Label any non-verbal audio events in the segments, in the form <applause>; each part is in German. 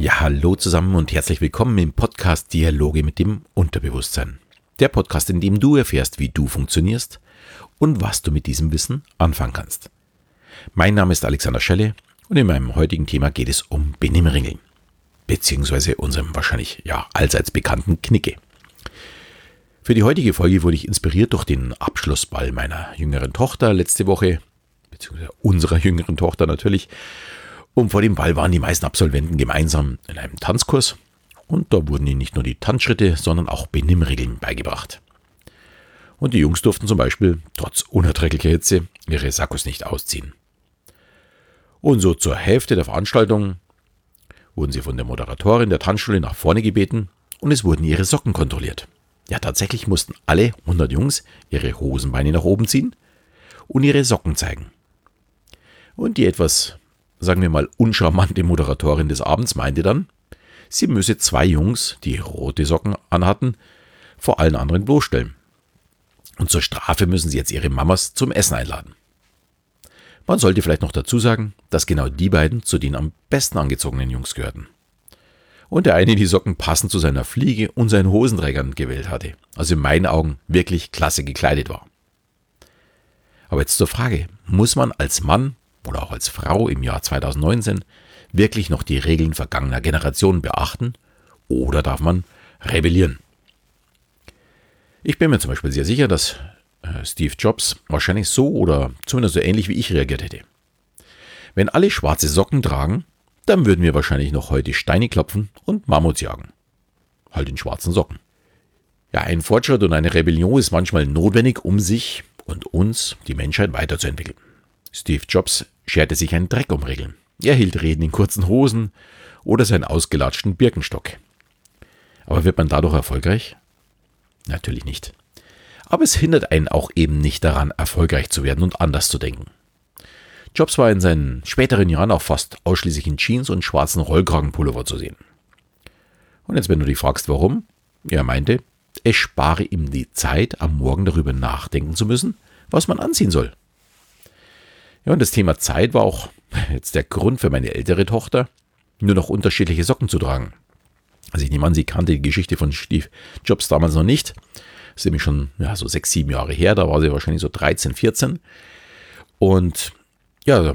Ja, hallo zusammen und herzlich willkommen im Podcast Dialoge mit dem Unterbewusstsein. Der Podcast, in dem du erfährst, wie du funktionierst und was du mit diesem Wissen anfangen kannst. Mein Name ist Alexander Schelle und in meinem heutigen Thema geht es um Benimmringeln. Beziehungsweise unserem wahrscheinlich ja allseits bekannten Knicke. Für die heutige Folge wurde ich inspiriert durch den Abschlussball meiner jüngeren Tochter letzte Woche, beziehungsweise unserer jüngeren Tochter natürlich. Und vor dem Ball waren die meisten Absolventen gemeinsam in einem Tanzkurs und da wurden ihnen nicht nur die Tanzschritte, sondern auch Benimmregeln beigebracht. Und die Jungs durften zum Beispiel, trotz unerträglicher Hitze, ihre Sakkos nicht ausziehen. Und so zur Hälfte der Veranstaltung wurden sie von der Moderatorin der Tanzschule nach vorne gebeten und es wurden ihre Socken kontrolliert. Ja, tatsächlich mussten alle 100 Jungs ihre Hosenbeine nach oben ziehen und ihre Socken zeigen. Und die etwas, sagen wir mal, uncharmante Moderatorin des Abends meinte dann, sie müsse zwei Jungs, die rote Socken anhatten, vor allen anderen bloßstellen. Und zur Strafe müssen sie jetzt ihre Mamas zum Essen einladen. Man sollte vielleicht noch dazu sagen, dass genau die beiden zu den am besten angezogenen Jungs gehörten. Und der eine die Socken passend zu seiner Fliege und seinen Hosenträgern gewählt hatte, also in meinen Augen wirklich klasse gekleidet war. Aber jetzt zur Frage, muss man als Mann oder auch als Frau im Jahr 2019 wirklich noch die Regeln vergangener Generationen beachten oder darf man rebellieren? Ich bin mir zum Beispiel sehr sicher, dass äh, Steve Jobs wahrscheinlich so oder zumindest so ähnlich wie ich reagiert hätte. Wenn alle schwarze Socken tragen, dann würden wir wahrscheinlich noch heute Steine klopfen und Mammuts jagen. Halt in schwarzen Socken. Ja, ein Fortschritt und eine Rebellion ist manchmal notwendig, um sich und uns, die Menschheit, weiterzuentwickeln. Steve Jobs scherte sich einen Dreck um Regeln. Er hielt Reden in kurzen Hosen oder seinen ausgelatschten Birkenstock. Aber wird man dadurch erfolgreich? Natürlich nicht. Aber es hindert einen auch eben nicht daran, erfolgreich zu werden und anders zu denken. Jobs war in seinen späteren Jahren auch fast ausschließlich in Jeans und schwarzen Rollkragenpullover zu sehen. Und jetzt, wenn du dich fragst, warum, er meinte, es spare ihm die Zeit, am Morgen darüber nachdenken zu müssen, was man anziehen soll. Ja, und das Thema Zeit war auch jetzt der Grund für meine ältere Tochter, nur noch unterschiedliche Socken zu tragen. Also ich nehme an, sie kannte die Geschichte von Steve Jobs damals noch nicht. Das ist nämlich schon ja, so sechs, sieben Jahre her, da war sie wahrscheinlich so 13, 14. Und ja,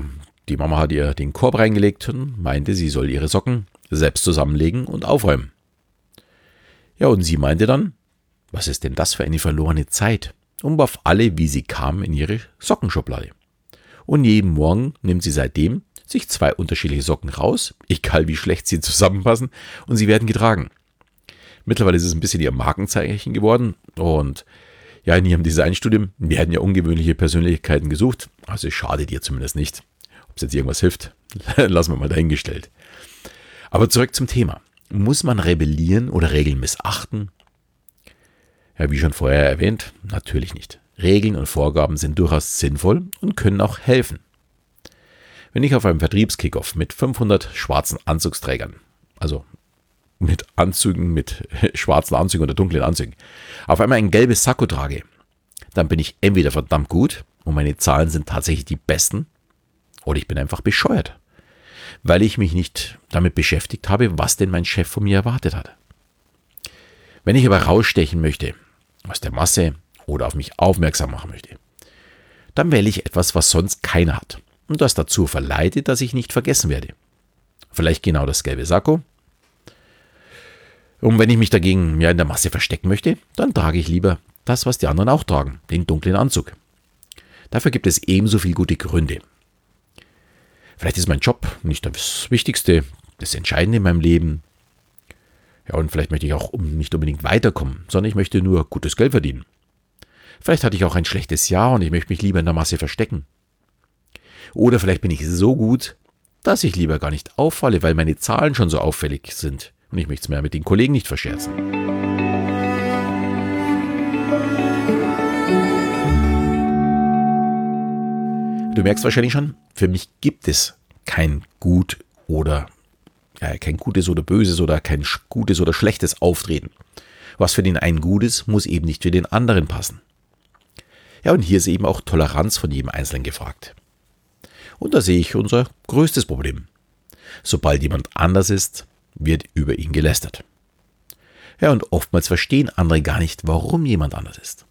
die Mama hat ihr den Korb reingelegt und meinte, sie soll ihre Socken selbst zusammenlegen und aufräumen. Ja, und sie meinte dann, was ist denn das für eine verlorene Zeit? Und warf alle, wie sie kam, in ihre Sockenschublade. Und jeden Morgen nimmt sie seitdem sich zwei unterschiedliche Socken raus, egal wie schlecht sie zusammenpassen, und sie werden getragen. Mittlerweile ist es ein bisschen ihr Markenzeichen geworden und ja, in ihrem Designstudium werden ja ungewöhnliche Persönlichkeiten gesucht, also schadet ihr zumindest nicht. Ob es jetzt irgendwas hilft, <laughs> lassen wir mal dahingestellt. Aber zurück zum Thema. Muss man rebellieren oder Regeln missachten? Ja, wie schon vorher erwähnt, natürlich nicht. Regeln und Vorgaben sind durchaus sinnvoll und können auch helfen. Wenn ich auf einem Vertriebskickoff mit 500 schwarzen Anzugsträgern, also mit Anzügen, mit <laughs> schwarzen Anzügen oder dunklen Anzügen, auf einmal ein gelbes Sakko trage, dann bin ich entweder verdammt gut und meine Zahlen sind tatsächlich die besten, oder ich bin einfach bescheuert, weil ich mich nicht damit beschäftigt habe, was denn mein Chef von mir erwartet hat. Wenn ich aber rausstechen möchte aus der Masse, oder auf mich aufmerksam machen möchte. Dann wähle ich etwas, was sonst keiner hat und das dazu verleitet, dass ich nicht vergessen werde. Vielleicht genau das gelbe Sakko. Und wenn ich mich dagegen ja in der Masse verstecken möchte, dann trage ich lieber das, was die anderen auch tragen, den dunklen Anzug. Dafür gibt es ebenso viele gute Gründe. Vielleicht ist mein Job nicht das Wichtigste, das Entscheidende in meinem Leben. Ja, und vielleicht möchte ich auch nicht unbedingt weiterkommen, sondern ich möchte nur gutes Geld verdienen. Vielleicht hatte ich auch ein schlechtes Jahr und ich möchte mich lieber in der Masse verstecken. Oder vielleicht bin ich so gut, dass ich lieber gar nicht auffalle, weil meine Zahlen schon so auffällig sind und ich möchte es mehr mit den Kollegen nicht verscherzen. Du merkst wahrscheinlich schon, für mich gibt es kein gut oder äh, kein gutes oder böses oder kein gutes oder schlechtes Auftreten. Was für den einen gut ist, muss eben nicht für den anderen passen. Ja, und hier ist eben auch Toleranz von jedem Einzelnen gefragt. Und da sehe ich unser größtes Problem. Sobald jemand anders ist, wird über ihn gelästert. Ja, und oftmals verstehen andere gar nicht, warum jemand anders ist.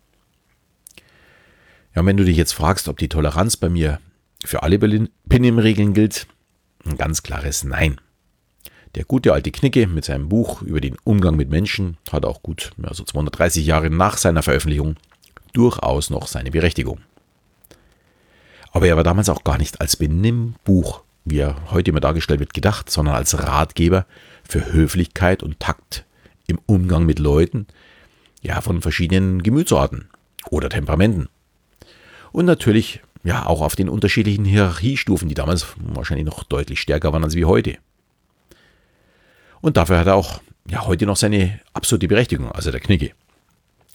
Ja, und wenn du dich jetzt fragst, ob die Toleranz bei mir für alle Benimmregeln gilt, ein ganz klares Nein. Der gute alte Knicke mit seinem Buch über den Umgang mit Menschen hat auch gut, also 230 Jahre nach seiner Veröffentlichung, durchaus noch seine Berechtigung. Aber er war damals auch gar nicht als Benimmbuch, wie er heute immer dargestellt wird, gedacht, sondern als Ratgeber für Höflichkeit und Takt im Umgang mit Leuten, ja, von verschiedenen Gemütsorten oder Temperamenten. Und natürlich ja auch auf den unterschiedlichen Hierarchiestufen, die damals wahrscheinlich noch deutlich stärker waren als wie heute. Und dafür hat er auch ja, heute noch seine absolute Berechtigung, also der Knicke.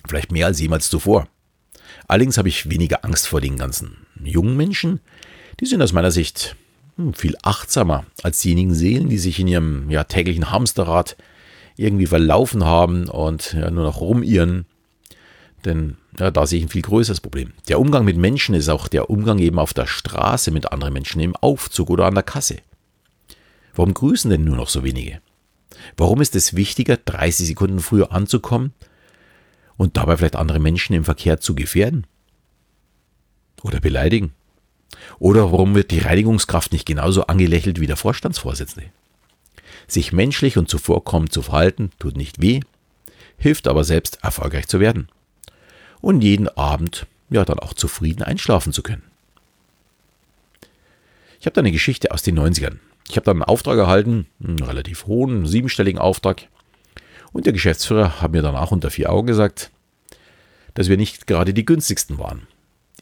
Vielleicht mehr als jemals zuvor. Allerdings habe ich weniger Angst vor den ganzen jungen Menschen. Die sind aus meiner Sicht hm, viel achtsamer als diejenigen Seelen, die sich in ihrem ja, täglichen Hamsterrad irgendwie verlaufen haben und ja, nur noch rumirren. Denn ja, da sehe ich ein viel größeres Problem. Der Umgang mit Menschen ist auch der Umgang eben auf der Straße mit anderen Menschen, im Aufzug oder an der Kasse. Warum grüßen denn nur noch so wenige? Warum ist es wichtiger, 30 Sekunden früher anzukommen und dabei vielleicht andere Menschen im Verkehr zu gefährden? Oder beleidigen? Oder warum wird die Reinigungskraft nicht genauso angelächelt wie der Vorstandsvorsitzende? Sich menschlich und zuvorkommend zu verhalten, tut nicht weh, hilft aber selbst erfolgreich zu werden und jeden Abend ja dann auch zufrieden einschlafen zu können. Ich habe da eine Geschichte aus den 90ern. Ich habe da einen Auftrag erhalten, einen relativ hohen, siebenstelligen Auftrag. Und der Geschäftsführer hat mir danach unter vier Augen gesagt, dass wir nicht gerade die günstigsten waren.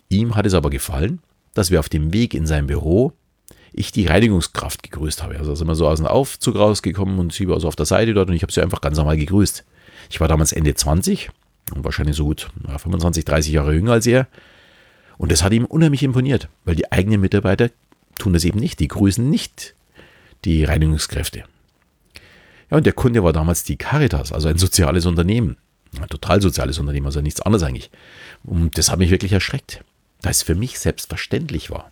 Ihm hat es aber gefallen, dass wir auf dem Weg in sein Büro ich die Reinigungskraft gegrüßt habe. Also sind wir so aus dem Aufzug rausgekommen und sie war so auf der Seite dort und ich habe sie einfach ganz normal gegrüßt. Ich war damals Ende 20 und wahrscheinlich so gut ja, 25, 30 Jahre jünger als er. Und das hat ihm unheimlich imponiert, weil die eigenen Mitarbeiter tun das eben nicht. Die grüßen nicht die Reinigungskräfte. Ja, und der Kunde war damals die Caritas, also ein soziales Unternehmen. Ein total soziales Unternehmen, also nichts anderes eigentlich. Und das hat mich wirklich erschreckt, da es für mich selbstverständlich war.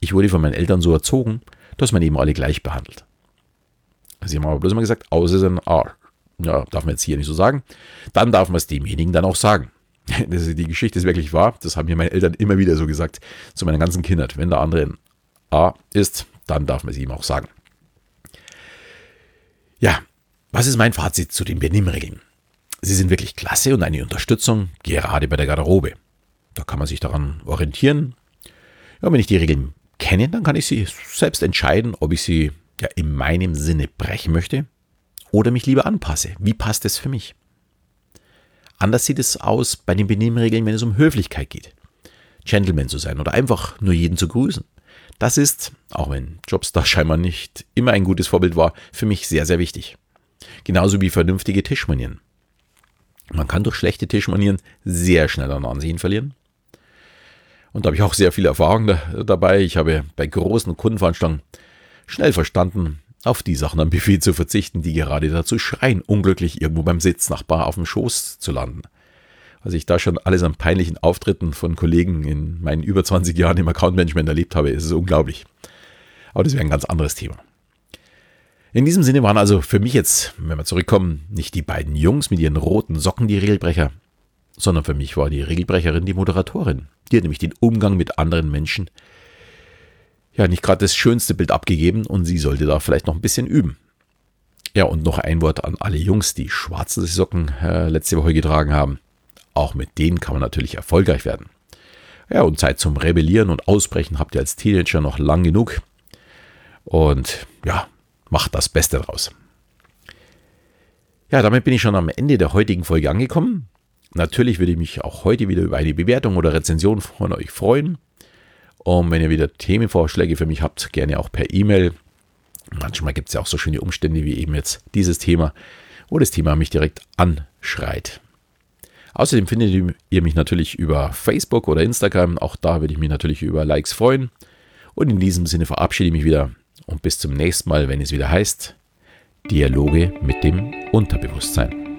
Ich wurde von meinen Eltern so erzogen, dass man eben alle gleich behandelt. Sie haben aber bloß immer gesagt, außer ist ein Arsch ja, darf man jetzt hier nicht so sagen, dann darf man es demjenigen dann auch sagen. <laughs> Die Geschichte ist wirklich wahr. Das haben mir meine Eltern immer wieder so gesagt zu meiner ganzen Kindheit. Wenn der andere ein A ist, dann darf man es ihm auch sagen. Ja, was ist mein Fazit zu den Benimmregeln? Sie sind wirklich klasse und eine Unterstützung, gerade bei der Garderobe. Da kann man sich daran orientieren. Ja, wenn ich die Regeln kenne, dann kann ich sie selbst entscheiden, ob ich sie ja in meinem Sinne brechen möchte oder mich lieber anpasse. Wie passt es für mich? Anders sieht es aus bei den Benimmregeln, wenn es um Höflichkeit geht. Gentleman zu sein oder einfach nur jeden zu grüßen. Das ist, auch wenn Jobstar scheinbar nicht immer ein gutes Vorbild war, für mich sehr, sehr wichtig. Genauso wie vernünftige Tischmanieren. Man kann durch schlechte Tischmanieren sehr schnell an Ansehen verlieren. Und da habe ich auch sehr viel Erfahrung da, dabei. Ich habe bei großen Kundenveranstaltungen schnell verstanden, auf die Sachen am Buffet zu verzichten, die gerade dazu schreien, unglücklich irgendwo beim Sitznachbar auf dem Schoß zu landen. Was ich da schon alles an peinlichen Auftritten von Kollegen in meinen über 20 Jahren im Account-Management erlebt habe, ist unglaublich. Aber das wäre ein ganz anderes Thema. In diesem Sinne waren also für mich jetzt, wenn wir zurückkommen, nicht die beiden Jungs mit ihren roten Socken die Regelbrecher, sondern für mich war die Regelbrecherin die Moderatorin. Die hat nämlich den Umgang mit anderen Menschen ja nicht gerade das schönste Bild abgegeben und sie sollte da vielleicht noch ein bisschen üben. Ja, und noch ein Wort an alle Jungs, die schwarze Socken äh, letzte Woche getragen haben. Auch mit denen kann man natürlich erfolgreich werden. Ja, und Zeit zum Rebellieren und Ausbrechen habt ihr als Teenager noch lang genug. Und ja, macht das Beste draus. Ja, damit bin ich schon am Ende der heutigen Folge angekommen. Natürlich würde ich mich auch heute wieder über eine Bewertung oder Rezension von euch freuen. Und wenn ihr wieder Themenvorschläge für mich habt, gerne auch per E-Mail. Manchmal gibt es ja auch so schöne Umstände wie eben jetzt dieses Thema, wo das Thema mich direkt anschreit. Außerdem findet ihr mich natürlich über Facebook oder Instagram. Auch da würde ich mich natürlich über Likes freuen. Und in diesem Sinne verabschiede ich mich wieder und bis zum nächsten Mal, wenn es wieder heißt Dialoge mit dem Unterbewusstsein.